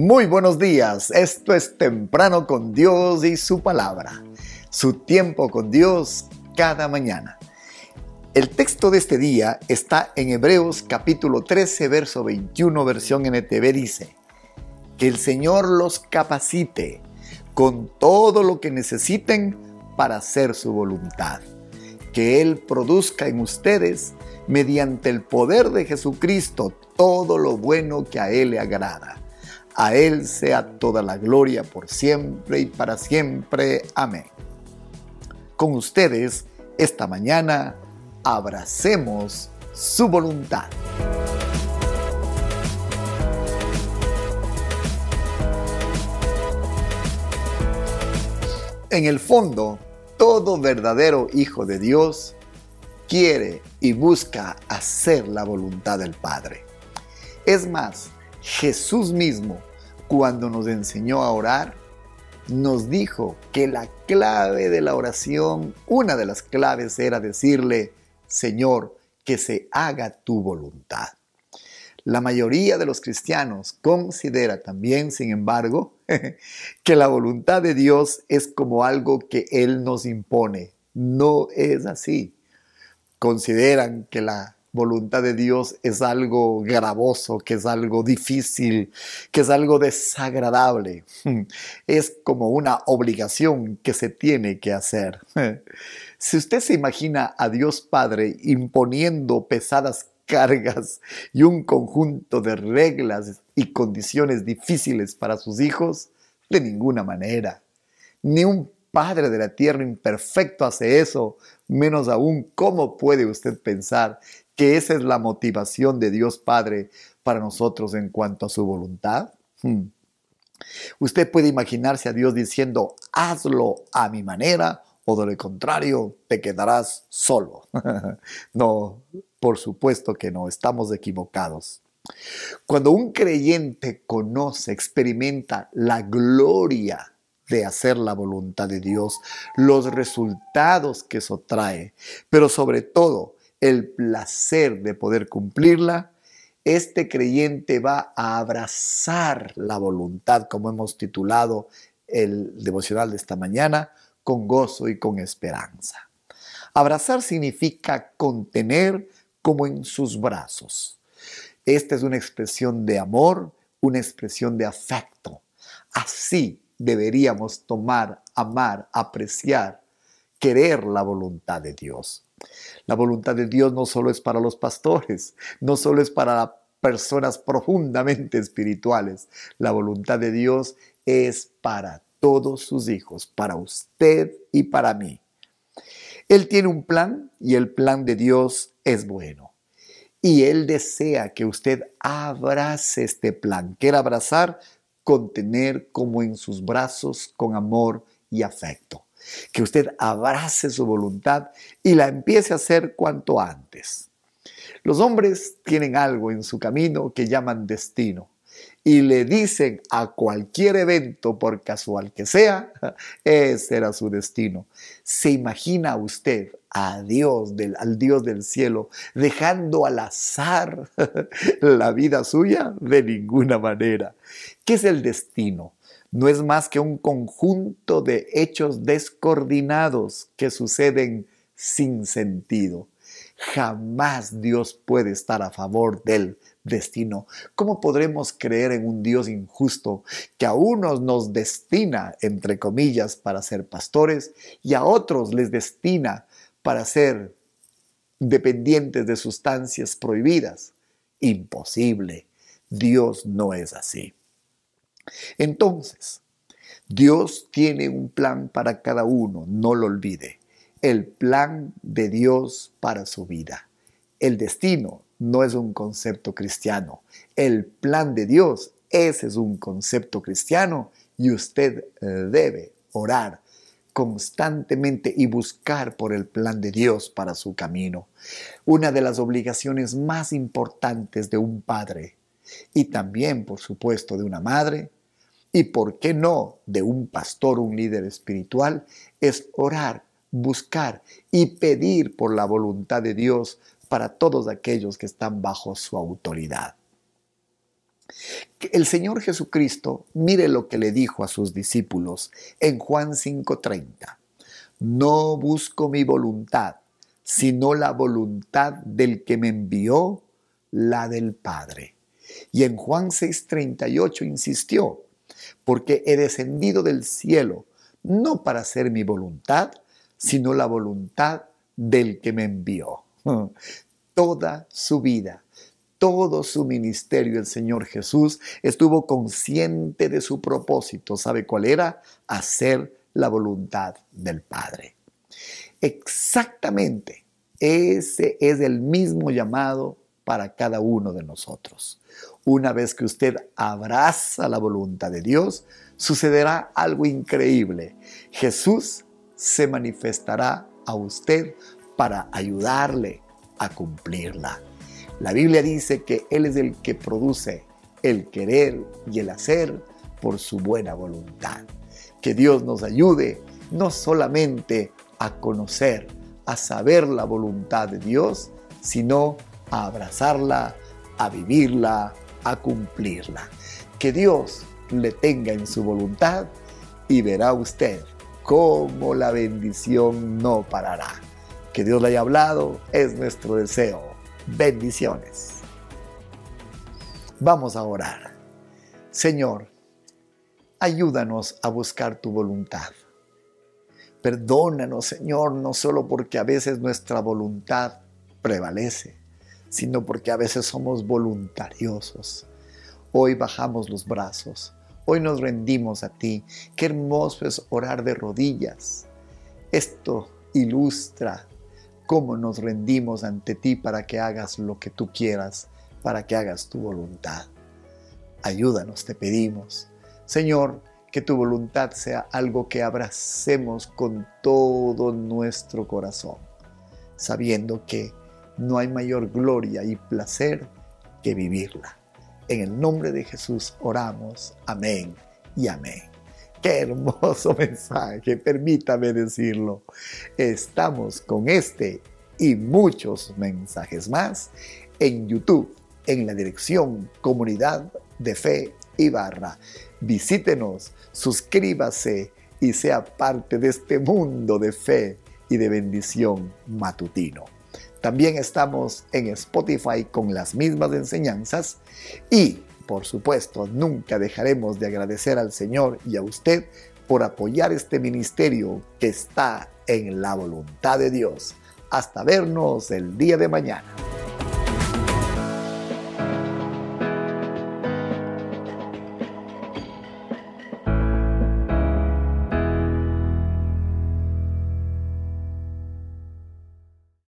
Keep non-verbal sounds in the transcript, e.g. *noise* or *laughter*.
Muy buenos días, esto es temprano con Dios y su palabra, su tiempo con Dios cada mañana. El texto de este día está en Hebreos capítulo 13, verso 21, versión NTV dice, que el Señor los capacite con todo lo que necesiten para hacer su voluntad, que Él produzca en ustedes, mediante el poder de Jesucristo, todo lo bueno que a Él le agrada a Él sea toda la gloria por siempre y para siempre. Amén. Con ustedes, esta mañana, abracemos su voluntad. En el fondo, todo verdadero hijo de Dios quiere y busca hacer la voluntad del Padre. Es más, Jesús mismo cuando nos enseñó a orar, nos dijo que la clave de la oración, una de las claves era decirle, Señor, que se haga tu voluntad. La mayoría de los cristianos considera también, sin embargo, *laughs* que la voluntad de Dios es como algo que Él nos impone. No es así. Consideran que la voluntad de Dios es algo gravoso, que es algo difícil, que es algo desagradable. *laughs* Es como una obligación que se tiene que hacer. *laughs* Si usted se imagina a Dios Padre imponiendo pesadas cargas y un conjunto de reglas y condiciones difíciles para sus hijos, de ninguna manera. Ni un Padre de la tierra imperfecto hace eso, menos aún cómo puede usted pensar que esa es la motivación de Dios Padre para nosotros en cuanto a su voluntad? Hmm. Usted puede imaginarse a Dios diciendo, hazlo a mi manera o de lo contrario te quedarás solo. *laughs* no, por supuesto que no, estamos equivocados. Cuando un creyente conoce, experimenta la gloria de hacer la voluntad de Dios, los resultados que eso trae, pero sobre todo el placer de poder cumplirla, este creyente va a abrazar la voluntad, como hemos titulado el devocional de esta mañana, con gozo y con esperanza. Abrazar significa contener como en sus brazos. Esta es una expresión de amor, una expresión de afecto. Así deberíamos tomar, amar, apreciar, querer la voluntad de Dios. La voluntad de Dios no solo es para los pastores, no solo es para personas profundamente espirituales. La voluntad de Dios es para todos sus hijos, para usted y para mí. Él tiene un plan y el plan de Dios es bueno. Y Él desea que usted abrace este plan. Quiere abrazar, contener como en sus brazos con amor y afecto que usted abrace su voluntad y la empiece a hacer cuanto antes. Los hombres tienen algo en su camino que llaman destino y le dicen a cualquier evento, por casual que sea, *laughs* ese era su destino. ¿Se imagina usted a Dios, del, al Dios del cielo, dejando al azar *laughs* la vida suya? De ninguna manera. ¿Qué es el destino? No es más que un conjunto de hechos descoordinados que suceden sin sentido. Jamás Dios puede estar a favor del destino. ¿Cómo podremos creer en un Dios injusto que a unos nos destina, entre comillas, para ser pastores y a otros les destina para ser dependientes de sustancias prohibidas? Imposible. Dios no es así. Entonces, Dios tiene un plan para cada uno, no lo olvide. El plan de Dios para su vida. El destino no es un concepto cristiano. El plan de Dios, ese es un concepto cristiano y usted eh, debe orar constantemente y buscar por el plan de Dios para su camino. Una de las obligaciones más importantes de un padre y también, por supuesto, de una madre y por qué no de un pastor, un líder espiritual, es orar, buscar y pedir por la voluntad de Dios para todos aquellos que están bajo su autoridad. El Señor Jesucristo, mire lo que le dijo a sus discípulos en Juan 5:30. No busco mi voluntad, sino la voluntad del que me envió, la del Padre. Y en Juan 6:38 insistió, porque he descendido del cielo, no para hacer mi voluntad, sino la voluntad del que me envió. *laughs* Toda su vida, todo su ministerio, el Señor Jesús estuvo consciente de su propósito. ¿Sabe cuál era? Hacer la voluntad del Padre. Exactamente, ese es el mismo llamado para cada uno de nosotros. Una vez que usted abraza la voluntad de Dios, sucederá algo increíble. Jesús se manifestará a usted para ayudarle a cumplirla. La Biblia dice que Él es el que produce el querer y el hacer por su buena voluntad. Que Dios nos ayude no solamente a conocer, a saber la voluntad de Dios, sino a abrazarla, a vivirla, a cumplirla. Que Dios le tenga en su voluntad y verá usted cómo la bendición no parará. Que Dios le haya hablado es nuestro deseo. Bendiciones. Vamos a orar. Señor, ayúdanos a buscar tu voluntad. Perdónanos, Señor, no solo porque a veces nuestra voluntad prevalece, sino porque a veces somos voluntariosos. Hoy bajamos los brazos, hoy nos rendimos a ti. Qué hermoso es orar de rodillas. Esto ilustra cómo nos rendimos ante ti para que hagas lo que tú quieras, para que hagas tu voluntad. Ayúdanos, te pedimos. Señor, que tu voluntad sea algo que abracemos con todo nuestro corazón, sabiendo que no hay mayor gloria y placer que vivirla. En el nombre de Jesús oramos. Amén y amén. Qué hermoso *laughs* mensaje, permítame decirlo. Estamos con este y muchos mensajes más en YouTube en la dirección Comunidad de Fe y Barra. Visítenos, suscríbase y sea parte de este mundo de fe y de bendición matutino. También estamos en Spotify con las mismas enseñanzas y, por supuesto, nunca dejaremos de agradecer al Señor y a usted por apoyar este ministerio que está en la voluntad de Dios. Hasta vernos el día de mañana.